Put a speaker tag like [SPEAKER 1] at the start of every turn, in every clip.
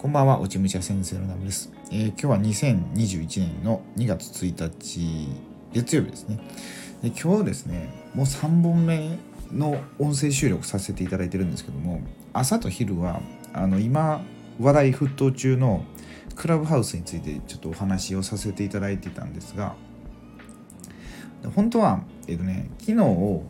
[SPEAKER 1] こんばんは、落ち武者先生のナムです、えー、今日は2021年の2月1日、月曜日ですね。で今日ですね、もう3本目の音声収録させていただいてるんですけども、朝と昼は、あの、今、話題沸騰中のクラブハウスについてちょっとお話をさせていただいてたんですが、本当は、えっ、ー、とね、昨日、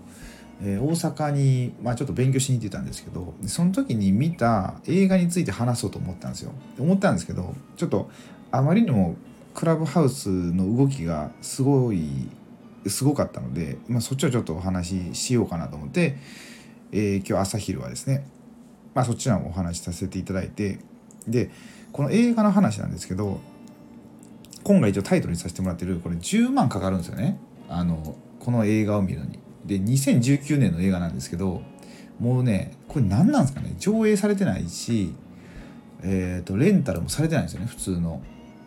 [SPEAKER 1] えー、大阪に、まあ、ちょっと勉強しに行ってたんですけどその時に見た映画について話そうと思ったんですよ思ったんですけどちょっとあまりにもクラブハウスの動きがすごいすごかったので、まあ、そっちをちょっとお話ししようかなと思って、えー、今日朝昼はですね、まあ、そっちらもお話しさせていただいてでこの映画の話なんですけど今回一応タイトルにさせてもらってるこれ10万かかるんですよねあのこの映画を見るのに。で2019年の映画なんですけどもうねこれ何なんですかね？上映されてないし、えーと、レンタルもされてないんですよね普通の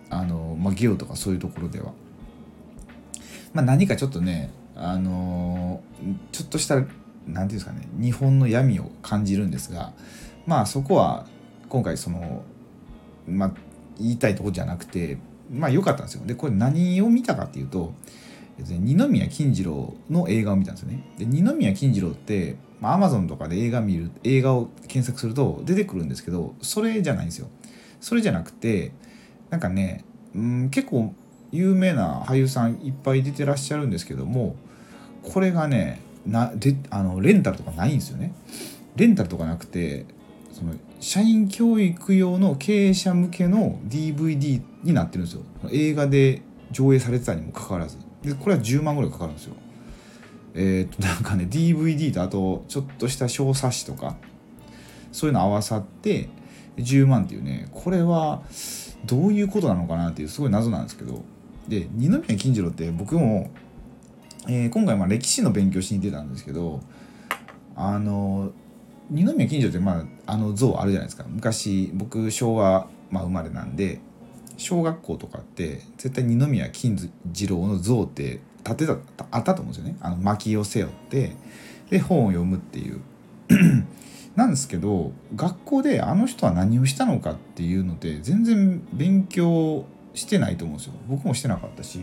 [SPEAKER 1] あの、まあ、ゲオとかそういうところでは。まあ、何かちょっとねあのちょっとした何て言うんですかね日本の闇を感じるんですがまあそこは今回そのまあ言いたいとこじゃなくてまあ良かったんですよ。でこれ何を見たかっていうと二宮金次郎の映画を見たんですよね。で二宮金次郎ってアマゾンとかで映画見る映画を検索すると出てくるんですけどそれじゃないんですよ。それじゃなくてなんかね、うん、結構有名な俳優さんいっぱい出てらっしゃるんですけどもこれがねなであのレンタルとかないんですよね。レンタルとかなくてその社員教育用の経営者向けの DVD になってるんですよ。映画で上映されてたにもかかわらず。でこれは10万ぐらいかかるんですよ。えっ、となんかね DVD とあとちょっとした小冊子とかそういうの合わさって10万っていうねこれはどういうことなのかなっていうすごい謎なんですけど。で二宮金次郎って僕も、えー、今回まあ歴史の勉強しに出たんですけどあの二宮金次郎ってまああの像あるじゃないですか。昔僕昭和、まあ、生まれなんで小学校とかって絶対二宮金次郎の像って立てたあったと思うんですよね。あの薪を背負ってで本を読むっていう。なんですけど学校であの人は何をしたのかっていうので全然勉強してないと思うんですよ。僕もしてなかったし。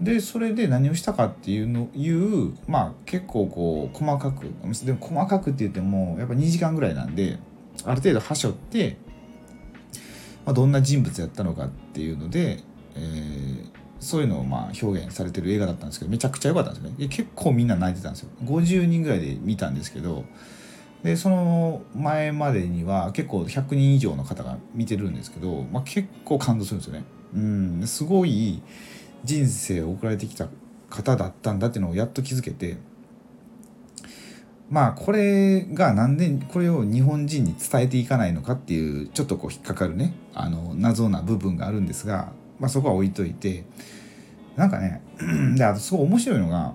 [SPEAKER 1] でそれで何をしたかっていうのいうまあ結構こう細かくでも細かくって言ってもやっぱ2時間ぐらいなんである程度はしょってまあ、どんな人物やったのかっていうので、えー、そういうのをまあ表現されてる映画だったんですけどめちゃくちゃ良かったんですよね。結構みんな泣いてたんですよ。50人ぐらいで見たんですけどでその前までには結構100人以上の方が見てるんですけど、まあ、結構感動するんですよね。うん。すごい人生を送られてきた方だったんだっていうのをやっと気づけてまあこれがなんでこれを日本人に伝えていかないのかっていうちょっとこう引っかかるねあの謎な部分があるんですが、まあ、そこは置いといてなんかね であとすごい面白いのが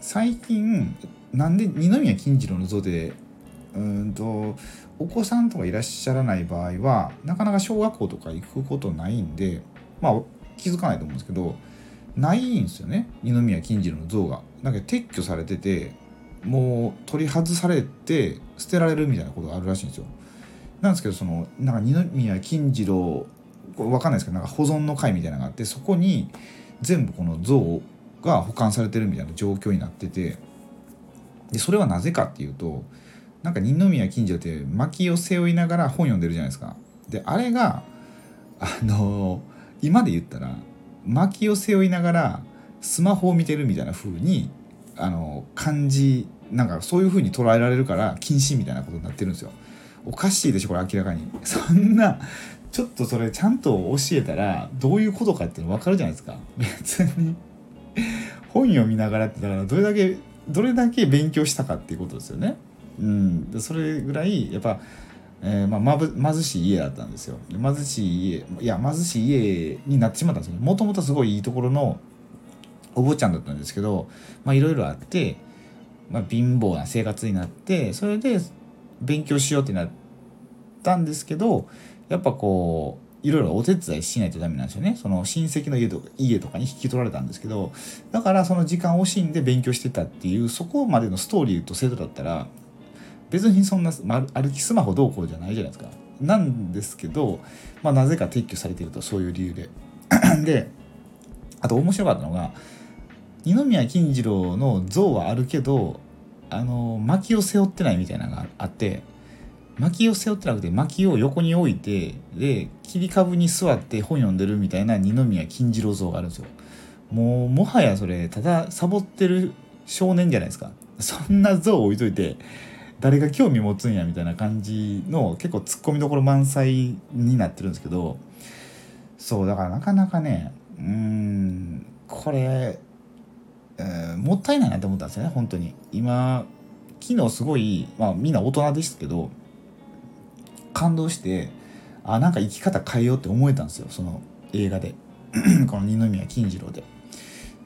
[SPEAKER 1] 最近なんで二宮金次郎の像でうんとお子さんとかいらっしゃらない場合はなかなか小学校とか行くことないんでまあ気づかないと思うんですけどないんですよね二宮金次郎の像が。だけど撤去されててもう取り外されて捨てられるみたいなことがあるらしいんですよ。なんですけどそのなんか二宮金次郎わかんないですけどなんか保存の会みたいなのがあってそこに全部この像が保管されてるみたいな状況になっててでそれはなぜかっていうとなんか二宮金次郎って薪を背負いながら本読んでるじゃないですか。であれがあの今で言ったら薪を背負いながらスマホを見てるみたいな風にあの感じなんかそういう風に捉えられるから禁止みたいなことになってるんですよ。おかしいでしょこれ明らかに。そんなちょっとそれちゃんと教えたらどういうことかっていうの分かるじゃないですか。別に本読みながらってだからどれだけどれだけ勉強したかっていうことですよね。うん、それぐらいやっぱ、えー、まあ、貧しい家だったんですよ。貧しい家いや貧しい家になってしまったんですよ。もともとすごいいいところのお坊ちゃんだったんですけどいろいろあってまあ、貧乏な生活になってそれで勉強しようってなったんですけどやっぱこういろいろお手伝いしないとダメなんですよね。その親戚の家とか家とかに引き取られたんですけどだからその時間を惜しんで勉強してたっていうそこまでのストーリーと制度だったら別にそんな歩きスマホどうこうじゃないじゃないですか。なんですけど、まあ、なぜか撤去されてるとそういう理由で。であと面白かったのが二宮金次郎の像はあるけどあの薪を背負ってないみたいなのがあって薪を背負ってなくて薪を横に置いてで切り株に座って本読んでるみたいな二宮金次郎像があるんですよ。もうもはやそれただサボってる少年じゃないですか。そんな像置いといて誰が興味持つんやみたいな感じの結構ツッコミどころ満載になってるんですけどそうだからなかなかねうんこれ、え、もったいないなって思ったんですよね本当に。今昨日すごいまあみんな大人ですけど感動してあなんか生き方変えようって思えたんですよその映画で。この二宮金次郎で。っ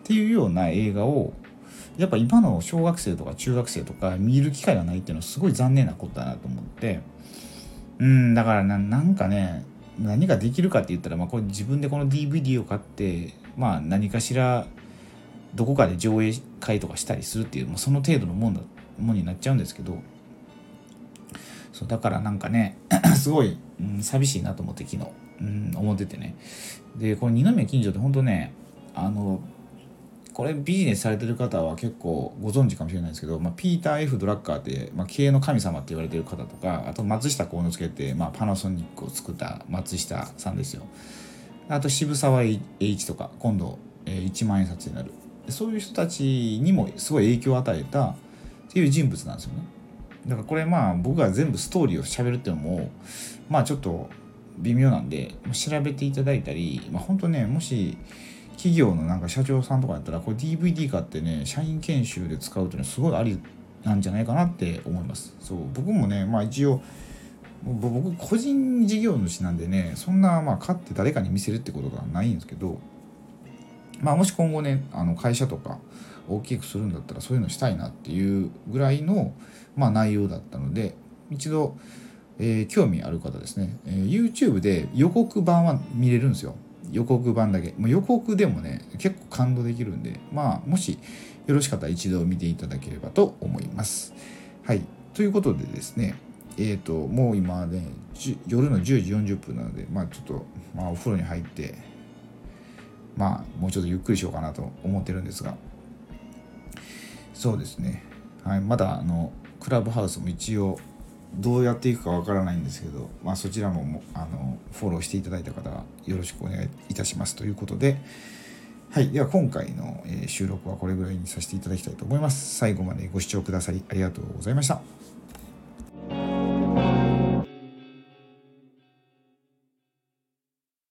[SPEAKER 1] ていうような映画をやっぱ今の小学生とか中学生とか見る機会がないっていうのはすごい残念なことだなと思って。うんだからなんかね何ができるかって言ったら、まあ、これ自分でこの DVD を買ってまあ何かしらどこかで上映会とかしたりするっていう、まあ、その程度のもんだもんになっちゃうんですけどそうだからなんかね すごい、うん、寂しいなと思って昨日、うん、思っててね。でこの二宮金城って本当ねあのこれビジネスされてる方は結構ご存知かもしれないですけど、まあ、ピーター・ F・ ドラッカーって、まあ、経営の神様って言われてる方とかあと松下幸之助って、まあ、パナソニックを作った松下さんですよ。あと渋沢栄一とか今度、えー、1万円札になる。そういう人たちにもすごい影響を与えたっていう人物なんですよね。だからこれまあ僕が全部ストーリーを喋るっていうのもまあちょっと微妙なんで調べていただいたり、まあ、本当ねもし企業のなんか社長さんとかやったらこれ DVD 買ってね社員研修で使うっていうのはすごいありなんじゃないかなって思います。そう僕もねまあ一応僕個人事業主なんでねそんなまあ買って誰かに見せるってことがないんですけどまあもし今後ねあの会社とか大きくするんだったらそういうのしたいなっていうぐらいの、まあ、内容だったので一度、えー、興味ある方ですね、えー、YouTube で予告版は見れるんですよ。予告版だけ、まあ、予告でもね結構感動できるんでまあもしよろしかったら一度見ていただければと思います。はい。ということでですねえっ、ー、ともう今ね夜の10時40分なのでまあちょっと、まあ、お風呂に入ってまあもうちょっとゆっくりしようかなと思ってるんですがそうですねはいまだあのクラブハウスも一応どうやっていくかわからないんですけど、まあ、そちらもあのフォローしていただいた方はよろしくお願いいたしますということで、はい、では今回の収録はこれぐらいにさせていただきたいと思います。最後までご視聴くださりありがとうございました。